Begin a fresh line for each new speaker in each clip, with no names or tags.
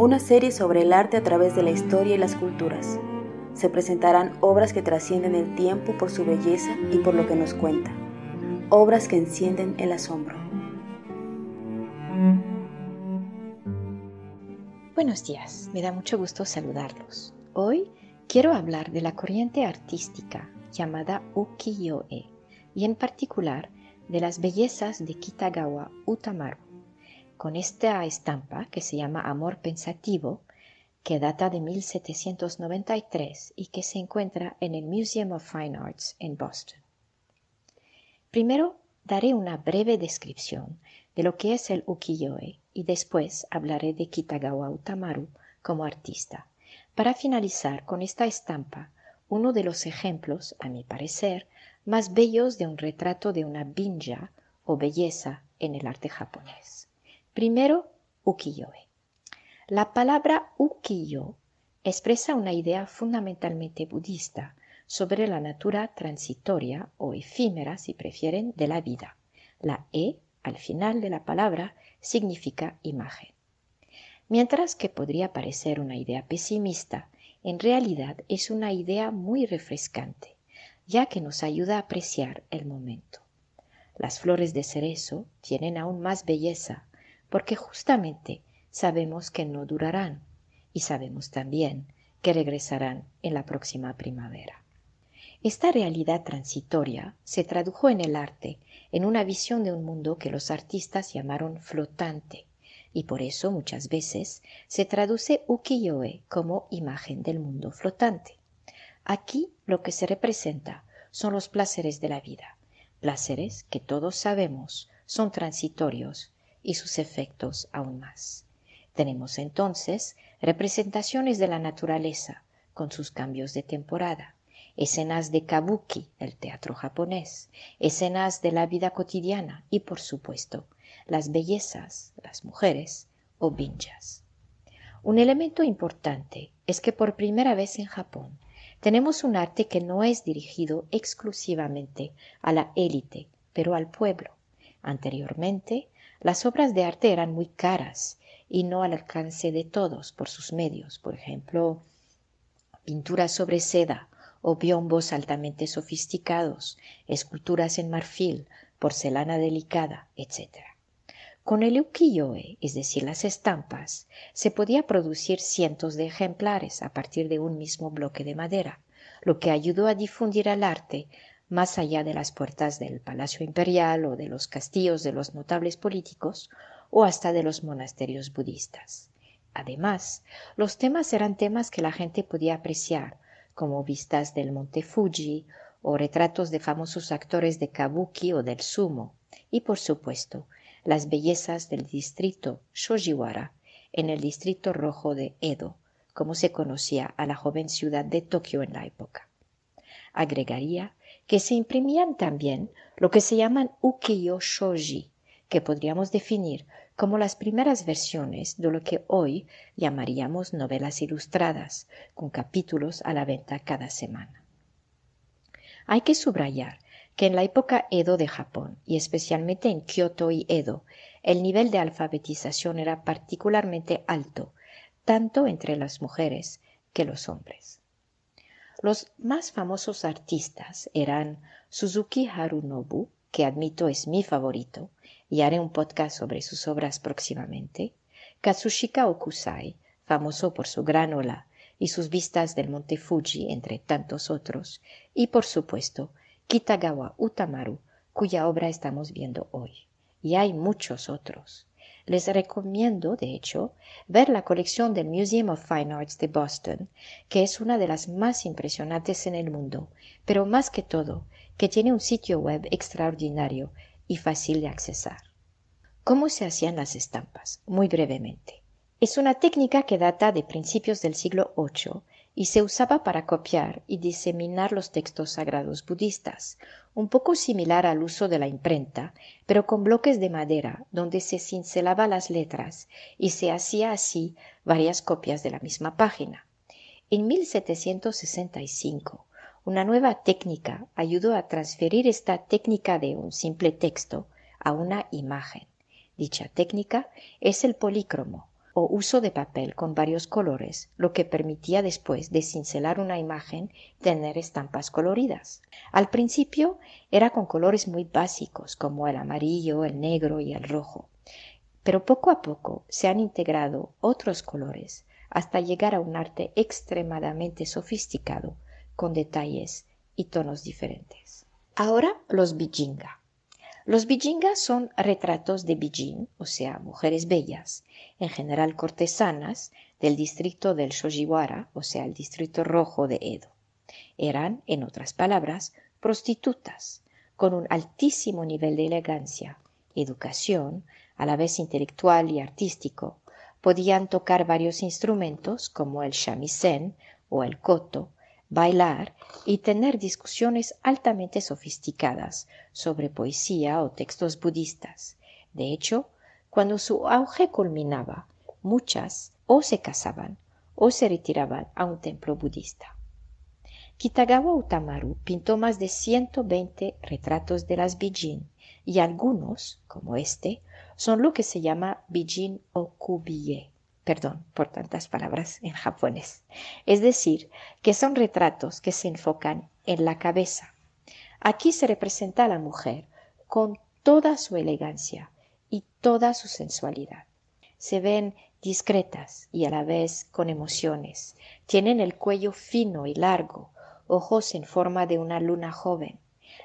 Una serie sobre el arte a través de la historia y las culturas. Se presentarán obras que trascienden el tiempo por su belleza y por lo que nos cuenta. Obras que encienden el asombro.
Buenos días, me da mucho gusto saludarlos. Hoy quiero hablar de la corriente artística llamada ukiyo-e y en particular de las bellezas de Kitagawa Utamaru. Con esta estampa que se llama Amor Pensativo, que data de 1793 y que se encuentra en el Museum of Fine Arts en Boston. Primero daré una breve descripción de lo que es el ukiyo-e y después hablaré de Kitagawa Utamaru como artista, para finalizar con esta estampa, uno de los ejemplos, a mi parecer, más bellos de un retrato de una binja o belleza en el arte japonés. Primero, ukiyo-e. La palabra ukiyo expresa una idea fundamentalmente budista sobre la natura transitoria o efímera, si prefieren, de la vida. La e al final de la palabra significa imagen. Mientras que podría parecer una idea pesimista, en realidad es una idea muy refrescante, ya que nos ayuda a apreciar el momento. Las flores de cerezo tienen aún más belleza porque justamente sabemos que no durarán y sabemos también que regresarán en la próxima primavera. Esta realidad transitoria se tradujo en el arte en una visión de un mundo que los artistas llamaron flotante, y por eso muchas veces se traduce ukiyo-e como imagen del mundo flotante. Aquí lo que se representa son los placeres de la vida, placeres que todos sabemos son transitorios y sus efectos aún más. Tenemos entonces representaciones de la naturaleza con sus cambios de temporada, escenas de kabuki, el teatro japonés, escenas de la vida cotidiana y, por supuesto, las bellezas, las mujeres o binjas. Un elemento importante es que por primera vez en Japón tenemos un arte que no es dirigido exclusivamente a la élite, pero al pueblo. Anteriormente, las obras de arte eran muy caras y no al alcance de todos por sus medios, por ejemplo, pinturas sobre seda o biombos altamente sofisticados, esculturas en marfil, porcelana delicada, etc. Con el ukiyo-e, es decir, las estampas, se podía producir cientos de ejemplares a partir de un mismo bloque de madera, lo que ayudó a difundir el arte más allá de las puertas del Palacio Imperial o de los castillos de los notables políticos o hasta de los monasterios budistas. Además, los temas eran temas que la gente podía apreciar, como vistas del monte Fuji o retratos de famosos actores de kabuki o del sumo, y por supuesto, las bellezas del distrito Shojiwara en el distrito rojo de Edo, como se conocía a la joven ciudad de Tokio en la época. Agregaría que se imprimían también lo que se llaman ukiyo shoji, que podríamos definir como las primeras versiones de lo que hoy llamaríamos novelas ilustradas, con capítulos a la venta cada semana. Hay que subrayar que en la época Edo de Japón, y especialmente en Kyoto y Edo, el nivel de alfabetización era particularmente alto, tanto entre las mujeres que los hombres. Los más famosos artistas eran Suzuki Harunobu, que admito es mi favorito, y haré un podcast sobre sus obras próximamente, Katsushika Okusai, famoso por su gran ola y sus vistas del monte Fuji, entre tantos otros, y por supuesto Kitagawa Utamaru, cuya obra estamos viendo hoy. Y hay muchos otros. Les recomiendo, de hecho, ver la colección del Museum of Fine Arts de Boston, que es una de las más impresionantes en el mundo, pero más que todo, que tiene un sitio web extraordinario y fácil de accesar. ¿Cómo se hacían las estampas? Muy brevemente. Es una técnica que data de principios del siglo VIII y se usaba para copiar y diseminar los textos sagrados budistas, un poco similar al uso de la imprenta, pero con bloques de madera donde se cincelaba las letras y se hacía así varias copias de la misma página. En 1765, una nueva técnica ayudó a transferir esta técnica de un simple texto a una imagen. Dicha técnica es el polícromo, o uso de papel con varios colores, lo que permitía después de cincelar una imagen tener estampas coloridas. Al principio era con colores muy básicos como el amarillo, el negro y el rojo, pero poco a poco se han integrado otros colores hasta llegar a un arte extremadamente sofisticado con detalles y tonos diferentes. Ahora los bijinga. Los bijingas son retratos de bijin, o sea, mujeres bellas, en general cortesanas, del distrito del Shojiwara, o sea, el distrito rojo de Edo. Eran, en otras palabras, prostitutas, con un altísimo nivel de elegancia, educación, a la vez intelectual y artístico. Podían tocar varios instrumentos como el shamisen o el koto, bailar y tener discusiones altamente sofisticadas sobre poesía o textos budistas. De hecho, cuando su auge culminaba, muchas o se casaban o se retiraban a un templo budista. Kitagawa Utamaru pintó más de 120 retratos de las Bijin y algunos, como este, son lo que se llama Bijin Okubiye, perdón por tantas palabras en japonés. Es decir, que son retratos que se enfocan en la cabeza. Aquí se representa a la mujer con toda su elegancia y toda su sensualidad. Se ven discretas y a la vez con emociones. Tienen el cuello fino y largo, ojos en forma de una luna joven,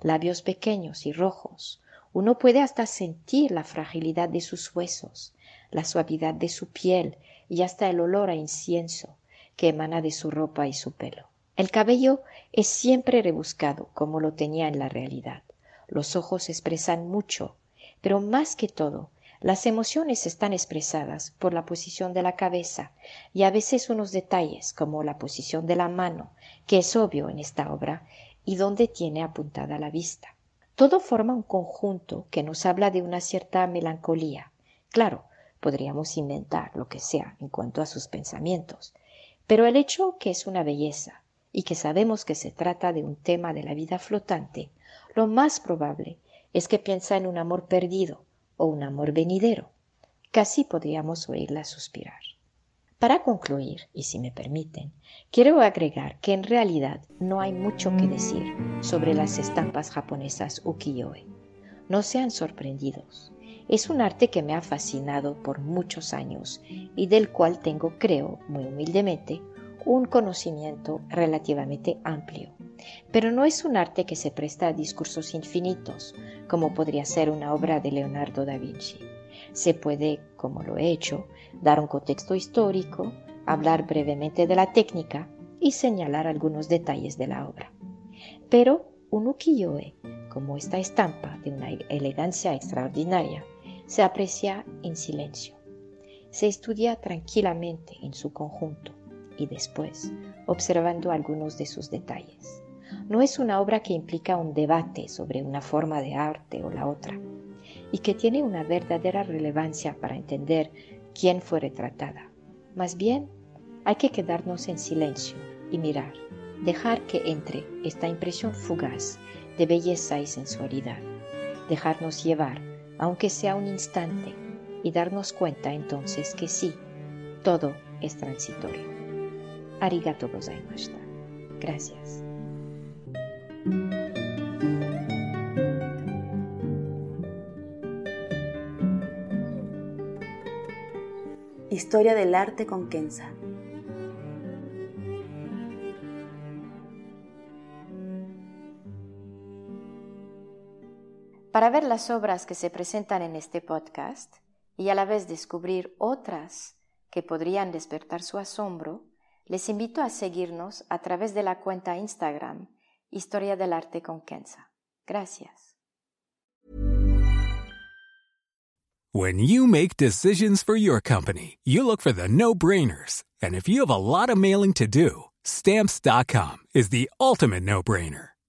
labios pequeños y rojos. Uno puede hasta sentir la fragilidad de sus huesos, la suavidad de su piel y hasta el olor a incienso que emana de su ropa y su pelo. El cabello es siempre rebuscado como lo tenía en la realidad. Los ojos expresan mucho, pero más que todo, las emociones están expresadas por la posición de la cabeza y a veces unos detalles como la posición de la mano, que es obvio en esta obra y donde tiene apuntada la vista. Todo forma un conjunto que nos habla de una cierta melancolía. Claro, podríamos inventar lo que sea en cuanto a sus pensamientos, pero el hecho que es una belleza y que sabemos que se trata de un tema de la vida flotante, lo más probable es que piensa en un amor perdido o un amor venidero. Casi podríamos oírla suspirar. Para concluir, y si me permiten, quiero agregar que en realidad no hay mucho que decir sobre las estampas japonesas ukiyo-e. No sean sorprendidos. Es un arte que me ha fascinado por muchos años y del cual tengo, creo, muy humildemente, un conocimiento relativamente amplio. Pero no es un arte que se presta a discursos infinitos, como podría ser una obra de Leonardo da Vinci. Se puede, como lo he hecho, dar un contexto histórico, hablar brevemente de la técnica y señalar algunos detalles de la obra. Pero un ukiyo-e, como esta estampa de una elegancia extraordinaria, se aprecia en silencio. Se estudia tranquilamente en su conjunto y después observando algunos de sus detalles. No es una obra que implica un debate sobre una forma de arte o la otra y que tiene una verdadera relevancia para entender quién fue retratada. Más bien, hay que quedarnos en silencio y mirar, dejar que entre esta impresión fugaz de belleza y sensualidad, dejarnos llevar aunque sea un instante, y darnos cuenta entonces que sí, todo es transitorio. Arigato gozaimashita. Gracias.
Historia del arte con Kenza.
Para ver las obras que se presentan en este podcast y a la vez descubrir otras que podrían despertar su asombro, les invito a seguirnos a través de la cuenta Instagram Historia del Arte con Kenza. Gracias.
When you make decisions for your company, you look for the no-brainers. And if you have a lot of mailing to do, stamps.com is the ultimate no-brainer.